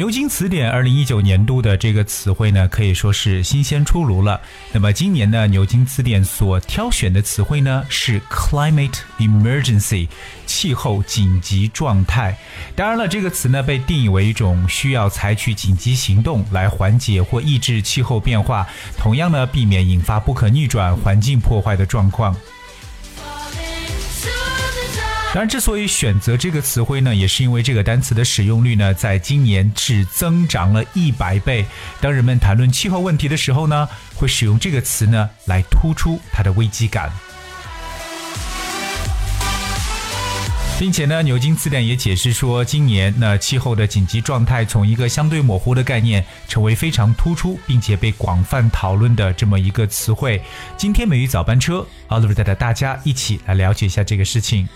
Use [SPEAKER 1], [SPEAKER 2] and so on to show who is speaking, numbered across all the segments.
[SPEAKER 1] 牛津词典二零一九年度的这个词汇呢，可以说是新鲜出炉了。那么今年呢，牛津词典所挑选的词汇呢是 climate emergency，气候紧急状态。当然了，这个词呢被定义为一种需要采取紧急行动来缓解或抑制气候变化，同样呢避免引发不可逆转环境破坏的状况。当然，之所以选择这个词汇呢，也是因为这个单词的使用率呢，在今年只增长了一百倍。当人们谈论气候问题的时候呢，会使用这个词呢，来突出它的危机感。并且呢，牛津词典也解释说，今年那气候的紧急状态从一个相对模糊的概念，成为非常突出并且被广泛讨论的这么一个词汇。今天美语早班车，Oliver 带着大家一起来了解一下这个事情。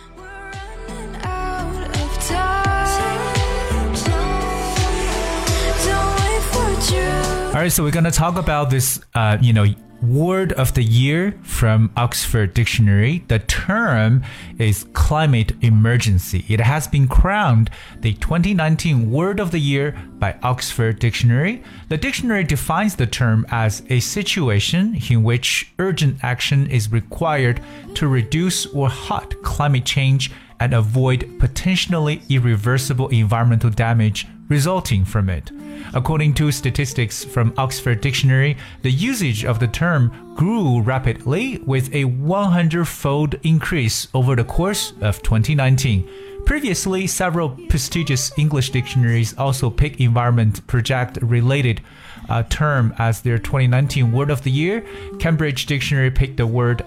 [SPEAKER 1] All right, so we're going to talk about this, uh, you know, word of the year from Oxford Dictionary. The term is climate emergency. It has been crowned the 2019 word of the year by Oxford Dictionary. The dictionary defines the term as a situation in which urgent action is required to reduce or halt climate change and avoid potentially irreversible environmental damage resulting from it. According to statistics from Oxford Dictionary, the usage of the term grew rapidly with a 100 fold increase over the course of 2019. Previously, several prestigious English dictionaries also picked environment project related uh, term as their 2019 word of the year. Cambridge Dictionary picked the word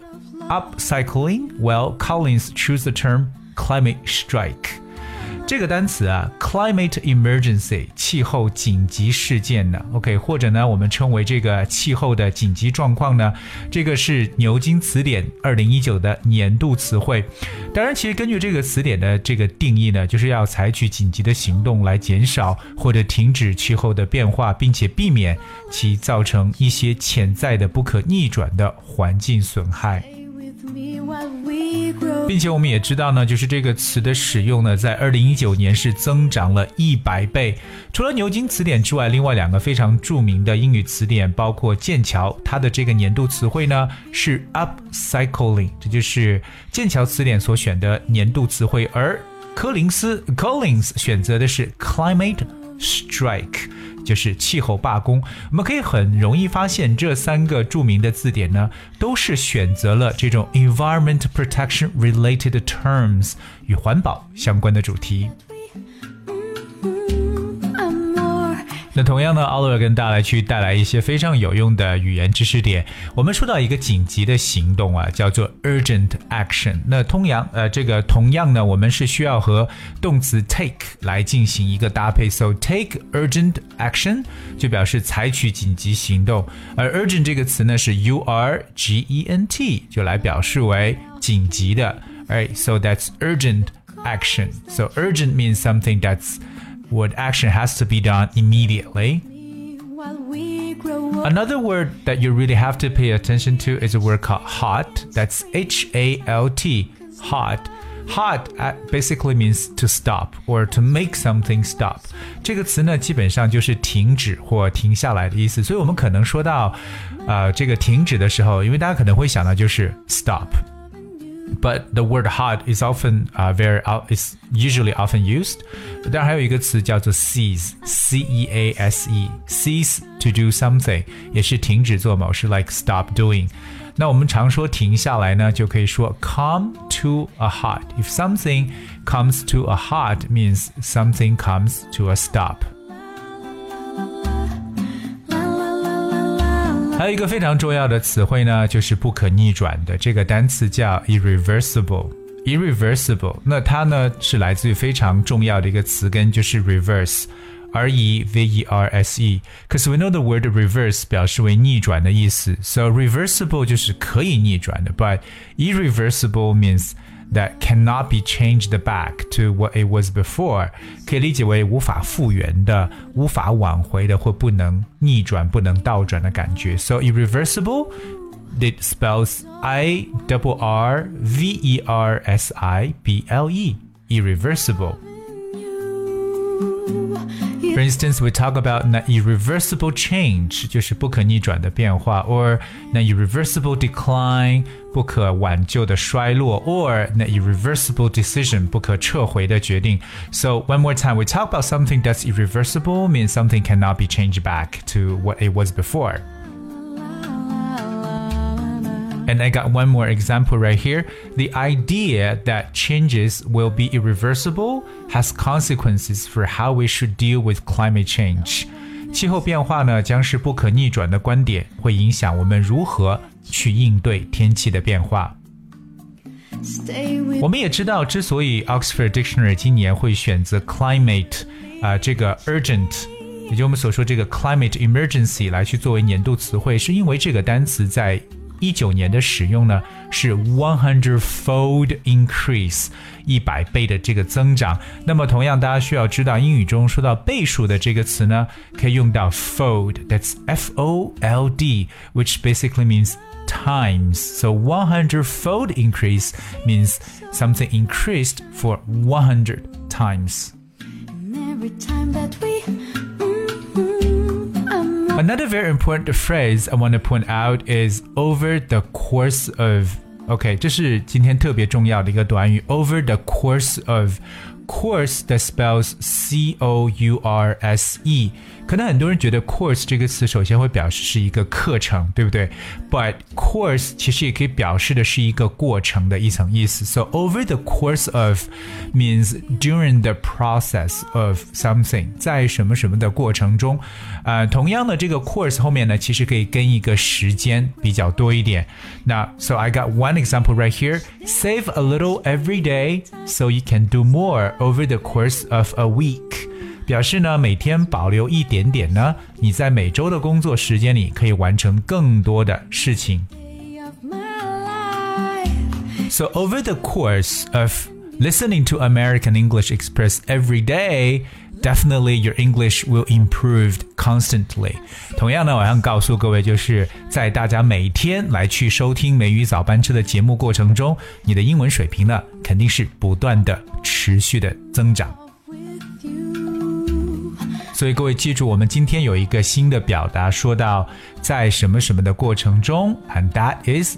[SPEAKER 1] upcycling, while Collins chose the term climate strike. 这个单词啊，climate emergency 气候紧急事件呢，OK，或者呢，我们称为这个气候的紧急状况呢，这个是牛津词典二零一九的年度词汇。当然，其实根据这个词典的这个定义呢，就是要采取紧急的行动来减少或者停止气候的变化，并且避免其造成一些潜在的不可逆转的环境损害。并且我们也知道呢，就是这个词的使用呢，在二零一九年是增长了一百倍。除了牛津词典之外，另外两个非常著名的英语词典，包括剑桥，它的这个年度词汇呢是 upcycling，这就是剑桥词典所选的年度词汇。而柯林斯 Collins 选择的是 climate strike。就是气候罢工，我们可以很容易发现这三个著名的字典呢，都是选择了这种 environment protection related terms 与环保相关的主题。那同样呢，奥勒跟大家来去带来一些非常有用的语言知识点。我们说到一个紧急的行动啊，叫做 urgent action。那同样，呃，这个同样呢，我们是需要和动词 take 来进行一个搭配。So take urgent action 就表示采取紧急行动，而 urgent 这个词呢是 u r g e n t，就来表示为紧急的。Alright, so that's urgent action. So urgent means something that's What action has to be done immediately. Another word that you really have to pay attention to is a word called halt. That's H A L T, halt. Halt uh, basically means to stop or to make something stop. 这个词呢，基本上就是停止或停下来的意思。所以，我们可能说到，呃，这个停止的时候，因为大家可能会想到就是 stop。but the word hard is often uh, very uh, is usually often used. 当然还有一个词叫做 cease，c e a s e，cease to do something 也是停止做某事，like stop doing。那我们常说停下来呢，就可以说 come to a halt. If something comes to a halt, means something comes to a stop. 还有一个非常重要的词汇呢，就是不可逆转的。这个单词叫 irreversible。irreversible，那它呢是来自于非常重要的一个词根，就是 reverse，r e v e r s e。Cause we know the word reverse 表示为逆转的意思，so reversible 就是可以逆转的，but irreversible means that cannot be changed back to what it was before，可以理解为无法复原的、无法挽回的或不能逆转、不能倒转的感觉。So irreversible it spells I double R V E R S I B L E, irreversible. For instance, we talk about an irreversible change，就是不可逆转的变化，or an irreversible decline，不可挽救的衰落，or an irreversible decision，不可撤回的决定。So one more time, we talk about something that's irreversible means something cannot be changed back to what it was before. And I got one more example right here. The idea that changes will be irreversible has consequences for how we should deal with climate change. 气候变化呢将是不可逆转的观点，会影响我们如何去应对天气的变化。我们也知道，之所以 Oxford Dictionary 今年会选择 climate 啊、呃、这个 urgent，也就我们所说这个 climate emergency 来去作为年度词汇，是因为这个单词在 一九年的使用呢是 one hundred fold increase 一百倍的这个增长。那么同样，大家需要知道英语中说到倍数的这个词呢，可以用到 fold，that's f o l d，which basically means times. So 100 fold increase means something increased for 100 times. Another very important phrase I want to point out is over the course of. OK，这是今天特别重要的一个短语，over the course of。 course that spells C O U R S E。可能很多人觉得 course 这个词首先会表示是一个课程，对不对？But course 其实也可以表示的是一个过程的一层意思。So over the course of means during the process of something，在什么什么的过程中。呃，同样的这个 course 后面呢，其实可以跟一个时间比较多一点。那 So I got one example right here. Save a little every day so you can do more over the course of a week. 表示呢，每天保留一点点呢，你在每周的工作时间里可以完成更多的事情。So over the course of listening to American English Express every day, definitely your English will improve constantly. 同样呢，我想告诉各位，就是在大家每天来去收听美语早班车的节目过程中，你的英文水平呢，肯定是不断的、持续的增长。所以各位记住，我们今天有一个新的表达，说到在什么什么的过程中，and that is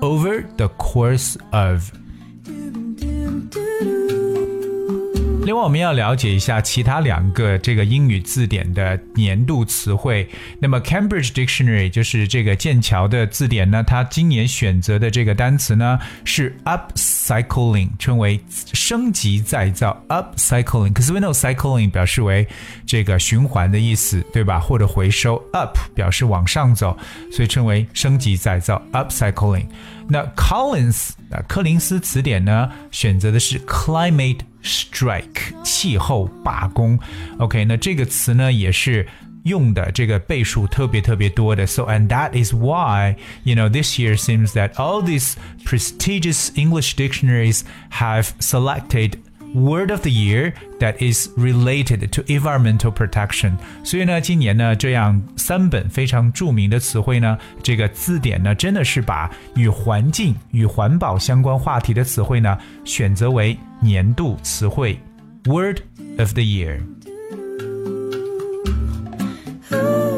[SPEAKER 1] over the course of。 另外，我们要了解一下其他两个这个英语字典的年度词汇。那么，Cambridge Dictionary 就是这个剑桥的字典呢，它今年选择的这个单词呢是 upcycling，称为升级再造。upcycling cause we know cycling 表示为这个循环的意思，对吧？或者回收。up 表示往上走，所以称为升级再造。upcycling。那 Collins 啊，柯林斯词典呢选择的是 climate。strike 气候罢工，OK，那这个词呢也是用的这个倍数特别特别多的，so and that is why you know this year seems that all these prestigious English dictionaries have selected Word of the Year that is related to environmental protection。所以呢，今年呢，这样三本非常著名的词汇呢，这个字典呢，真的是把与环境、与环保相关话题的词汇呢，选择为年度词汇 Word of the Year。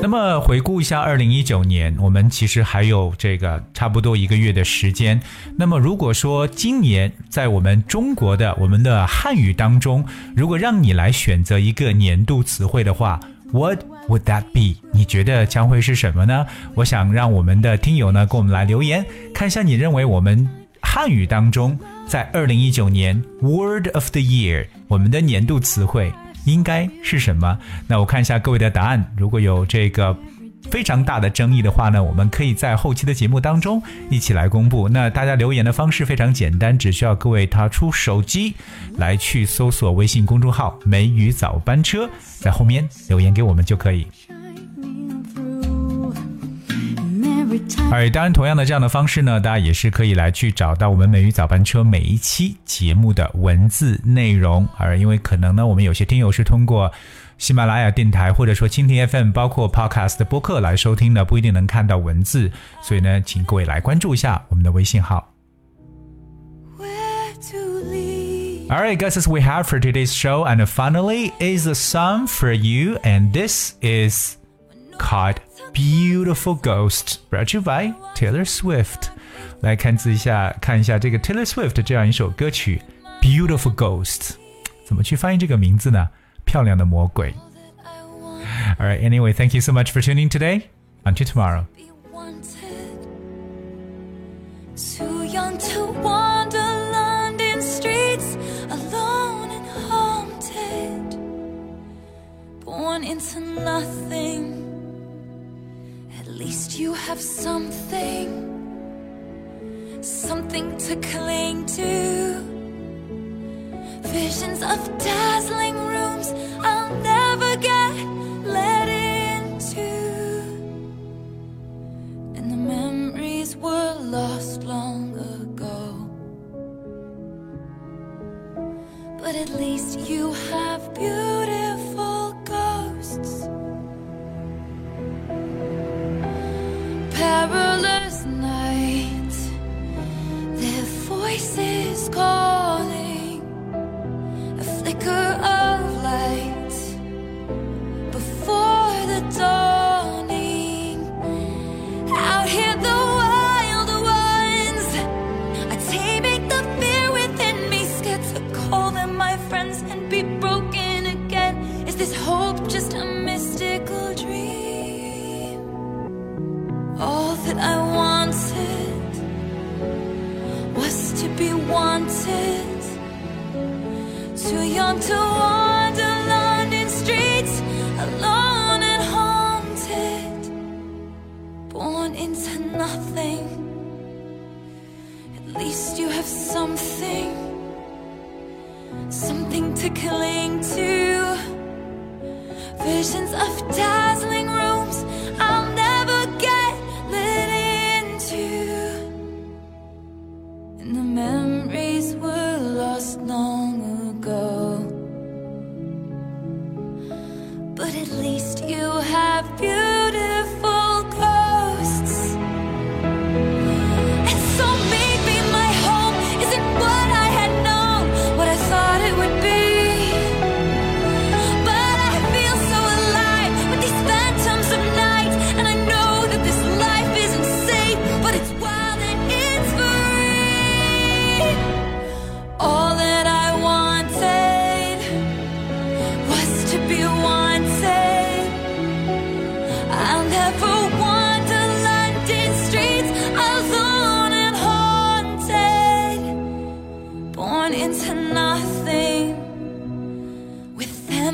[SPEAKER 1] 那么回顾一下二零一九年，我们其实还有这个差不多一个月的时间。那么如果说今年在我们中国的我们的汉语当中，如果让你来选择一个年度词汇的话，What would that be？你觉得将会是什么呢？我想让我们的听友呢，给我们来留言，看一下你认为我们汉语当中在二零一九年 Word of the Year 我们的年度词汇。应该是什么？那我看一下各位的答案。如果有这个非常大的争议的话呢，我们可以在后期的节目当中一起来公布。那大家留言的方式非常简单，只需要各位掏出手机来去搜索微信公众号“梅雨早班车”，在后面留言给我们就可以。而当然，同样的这样的方式呢，大家也是可以来去找到我们美语早班车每一期节目的文字内容。而因为可能呢，我们有些听友是通过喜马拉雅电台或者说蜻蜓 FM，包括 Podcast 的播客来收听的，不一定能看到文字，所以呢，请各位来关注一下我们的微信号。Alright, guys, as we have for today's show, and finally is a song for you, and this is called Beautiful Ghost, brought to you by Taylor Swift. 来看一下，看一下这个 Taylor Swift 这样一首歌曲《Beautiful Ghost》，怎么去翻译这个名字呢？漂亮的魔鬼。Alright, anyway, thank you so much for tuning today. Until tomorrow.
[SPEAKER 2] Be wanted. Too young to wander London streets alone and haunted born into nothing. At least you have something, something to cling to. Visions of dazzling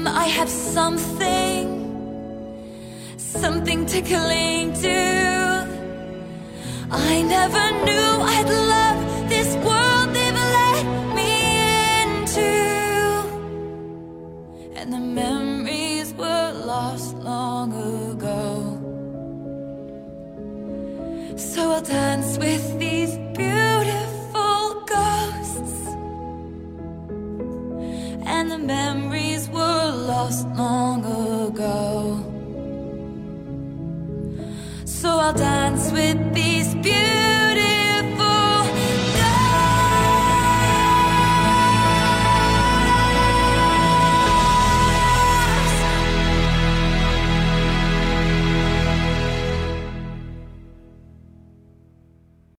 [SPEAKER 2] I have something, something to cling to. I never knew I'd love this world they've let me into. And the memories were lost long ago. So I'll dance with And the memories were lost long ago. So I'll dance with these beautiful